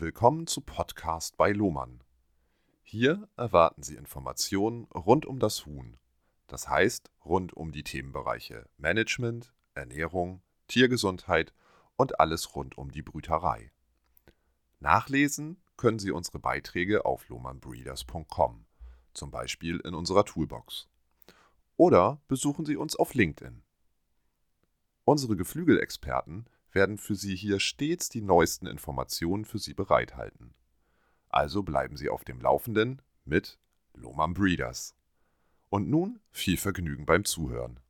Willkommen zu Podcast bei Lohmann. Hier erwarten Sie Informationen rund um das Huhn, das heißt rund um die Themenbereiche Management, Ernährung, Tiergesundheit und alles rund um die Brüterei. Nachlesen können Sie unsere Beiträge auf lohmannbreeders.com, zum Beispiel in unserer Toolbox. Oder besuchen Sie uns auf LinkedIn. Unsere Geflügelexperten werden für Sie hier stets die neuesten Informationen für Sie bereithalten. Also bleiben Sie auf dem Laufenden mit Lohmann Breeders. Und nun viel Vergnügen beim Zuhören.